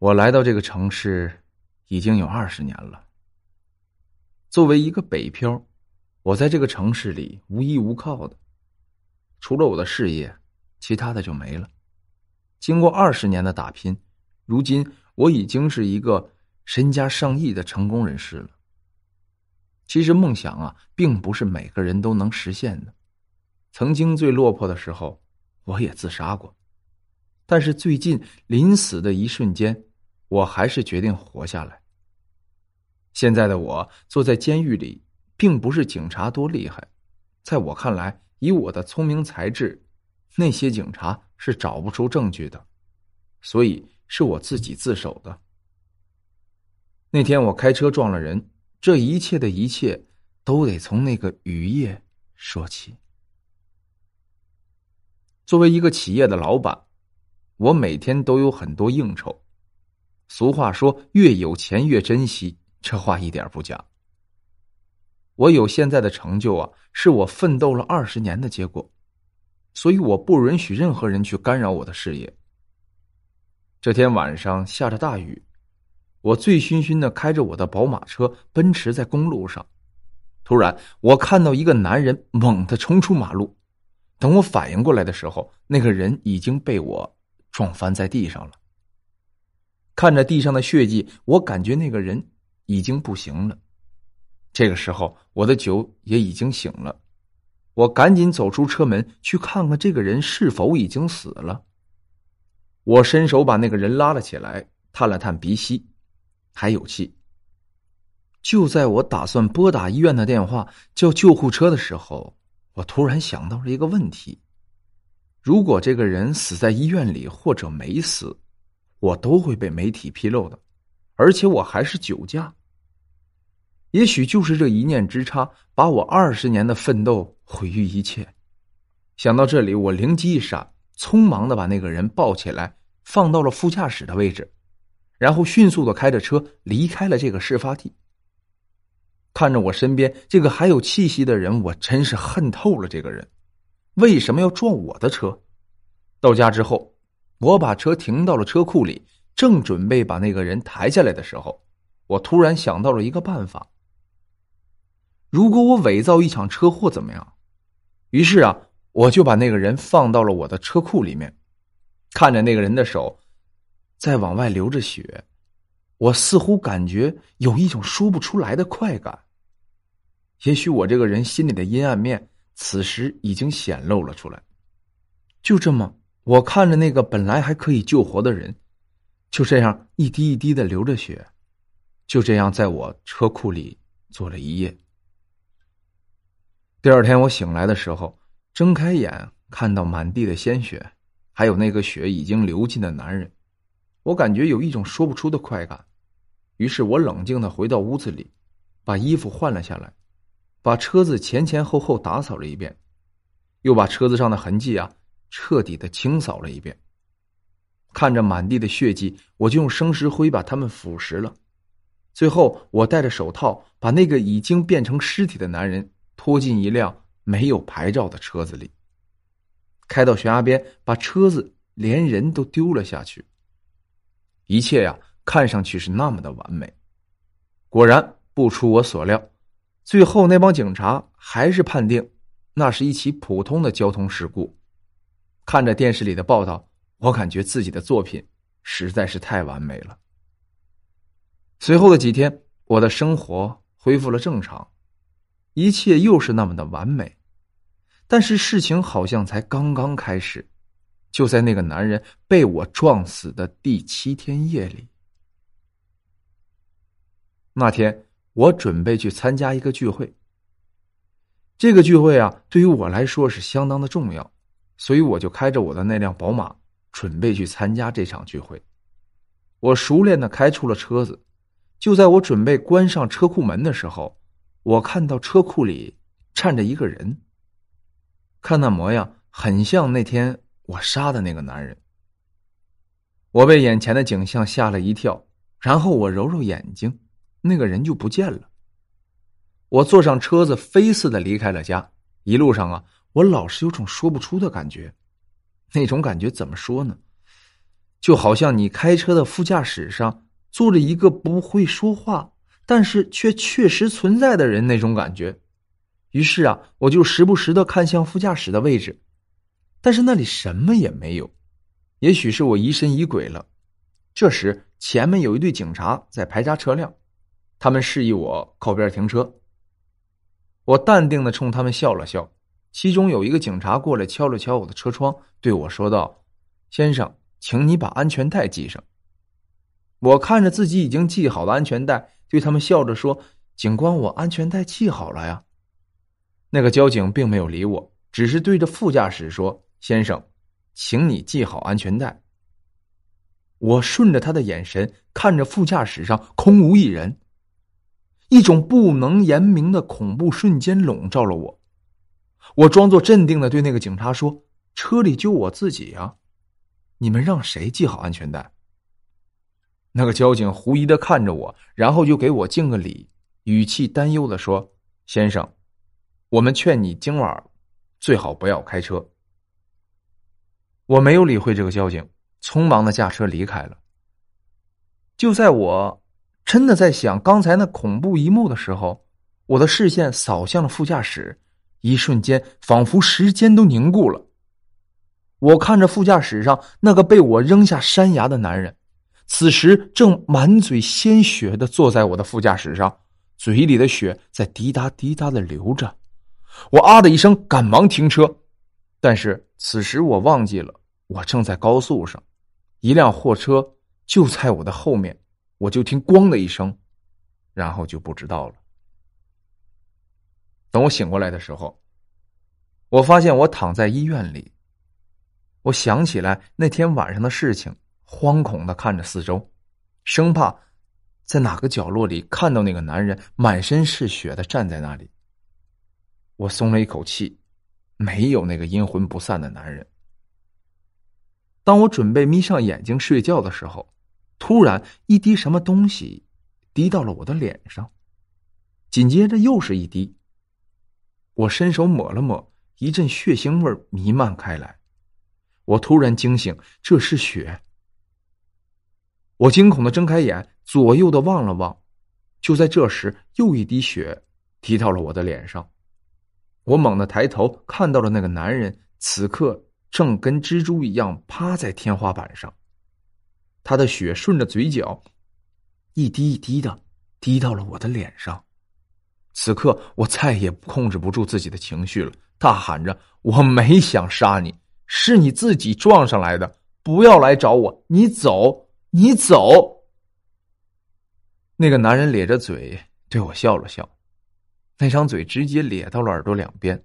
我来到这个城市已经有二十年了。作为一个北漂，我在这个城市里无依无靠的，除了我的事业，其他的就没了。经过二十年的打拼，如今我已经是一个身家上亿的成功人士了。其实梦想啊，并不是每个人都能实现的。曾经最落魄的时候，我也自杀过，但是最近临死的一瞬间。我还是决定活下来。现在的我坐在监狱里，并不是警察多厉害，在我看来，以我的聪明才智，那些警察是找不出证据的，所以是我自己自首的。那天我开车撞了人，这一切的一切，都得从那个雨夜说起。作为一个企业的老板，我每天都有很多应酬。俗话说：“越有钱越珍惜。”这话一点不假。我有现在的成就啊，是我奋斗了二十年的结果，所以我不允许任何人去干扰我的事业。这天晚上下着大雨，我醉醺醺的开着我的宝马车奔驰在公路上，突然我看到一个男人猛地冲出马路，等我反应过来的时候，那个人已经被我撞翻在地上了。看着地上的血迹，我感觉那个人已经不行了。这个时候，我的酒也已经醒了，我赶紧走出车门去看看这个人是否已经死了。我伸手把那个人拉了起来，探了探鼻息，还有气。就在我打算拨打医院的电话叫救护车的时候，我突然想到了一个问题：如果这个人死在医院里，或者没死。我都会被媒体披露的，而且我还是酒驾。也许就是这一念之差，把我二十年的奋斗毁于一切。想到这里，我灵机一闪，匆忙的把那个人抱起来，放到了副驾驶的位置，然后迅速的开着车离开了这个事发地。看着我身边这个还有气息的人，我真是恨透了这个人，为什么要撞我的车？到家之后。我把车停到了车库里，正准备把那个人抬下来的时候，我突然想到了一个办法。如果我伪造一场车祸怎么样？于是啊，我就把那个人放到了我的车库里面，看着那个人的手在往外流着血，我似乎感觉有一种说不出来的快感。也许我这个人心里的阴暗面此时已经显露了出来。就这么。我看着那个本来还可以救活的人，就这样一滴一滴的流着血，就这样在我车库里坐了一夜。第二天我醒来的时候，睁开眼看到满地的鲜血，还有那个血已经流尽的男人，我感觉有一种说不出的快感。于是我冷静的回到屋子里，把衣服换了下来，把车子前前后后打扫了一遍，又把车子上的痕迹啊。彻底的清扫了一遍，看着满地的血迹，我就用生石灰把它们腐蚀了。最后，我戴着手套，把那个已经变成尸体的男人拖进一辆没有牌照的车子里，开到悬崖边，把车子连人都丢了下去。一切呀，看上去是那么的完美。果然，不出我所料，最后那帮警察还是判定那是一起普通的交通事故。看着电视里的报道，我感觉自己的作品实在是太完美了。随后的几天，我的生活恢复了正常，一切又是那么的完美。但是事情好像才刚刚开始，就在那个男人被我撞死的第七天夜里。那天，我准备去参加一个聚会。这个聚会啊，对于我来说是相当的重要。所以我就开着我的那辆宝马，准备去参加这场聚会。我熟练的开出了车子，就在我准备关上车库门的时候，我看到车库里站着一个人。看那模样，很像那天我杀的那个男人。我被眼前的景象吓了一跳，然后我揉揉眼睛，那个人就不见了。我坐上车子，飞似的离开了家。一路上啊。我老是有种说不出的感觉，那种感觉怎么说呢？就好像你开车的副驾驶上坐着一个不会说话，但是却确实存在的人那种感觉。于是啊，我就时不时的看向副驾驶的位置，但是那里什么也没有。也许是我疑神疑鬼了。这时，前面有一队警察在排查车辆，他们示意我靠边停车。我淡定的冲他们笑了笑。其中有一个警察过来敲了敲我的车窗，对我说道：“先生，请你把安全带系上。”我看着自己已经系好的安全带，对他们笑着说：“警官，我安全带系好了呀。”那个交警并没有理我，只是对着副驾驶说：“先生，请你系好安全带。”我顺着他的眼神看着副驾驶上空无一人，一种不能言明的恐怖瞬间笼罩了我。我装作镇定的对那个警察说：“车里就我自己呀，你们让谁系好安全带？”那个交警狐疑的看着我，然后就给我敬个礼，语气担忧的说：“先生，我们劝你今晚最好不要开车。”我没有理会这个交警，匆忙的驾车离开了。就在我真的在想刚才那恐怖一幕的时候，我的视线扫向了副驾驶。一瞬间，仿佛时间都凝固了。我看着副驾驶上那个被我扔下山崖的男人，此时正满嘴鲜血的坐在我的副驾驶上，嘴里的血在滴答滴答的流着。我啊的一声，赶忙停车。但是此时我忘记了，我正在高速上，一辆货车就在我的后面。我就听“咣”的一声，然后就不知道了。等我醒过来的时候，我发现我躺在医院里。我想起来那天晚上的事情，惶恐的看着四周，生怕在哪个角落里看到那个男人满身是血的站在那里。我松了一口气，没有那个阴魂不散的男人。当我准备眯上眼睛睡觉的时候，突然一滴什么东西滴到了我的脸上，紧接着又是一滴。我伸手抹了抹，一阵血腥味弥漫开来。我突然惊醒，这是血。我惊恐的睁开眼，左右的望了望。就在这时，又一滴血滴到了我的脸上。我猛地抬头，看到了那个男人，此刻正跟蜘蛛一样趴在天花板上。他的血顺着嘴角，一滴一滴的滴到了我的脸上。此刻，我再也控制不住自己的情绪了，大喊着：“我没想杀你，是你自己撞上来的！不要来找我，你走，你走！”那个男人咧着嘴对我笑了笑，那张嘴直接咧到了耳朵两边。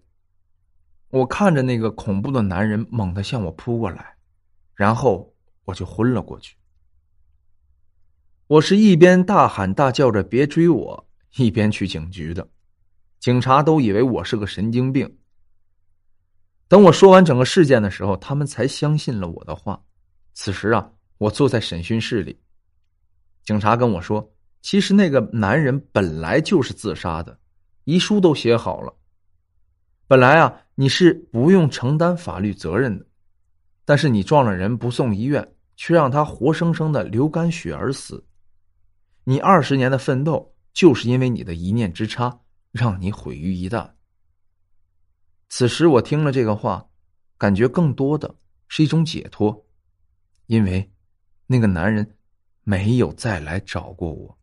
我看着那个恐怖的男人猛地向我扑过来，然后我就昏了过去。我是一边大喊大叫着“别追我”。一边去警局的警察都以为我是个神经病。等我说完整个事件的时候，他们才相信了我的话。此时啊，我坐在审讯室里，警察跟我说：“其实那个男人本来就是自杀的，遗书都写好了。本来啊，你是不用承担法律责任的，但是你撞了人不送医院，却让他活生生的流干血而死，你二十年的奋斗。”就是因为你的一念之差，让你毁于一旦。此时我听了这个话，感觉更多的是一种解脱，因为那个男人没有再来找过我。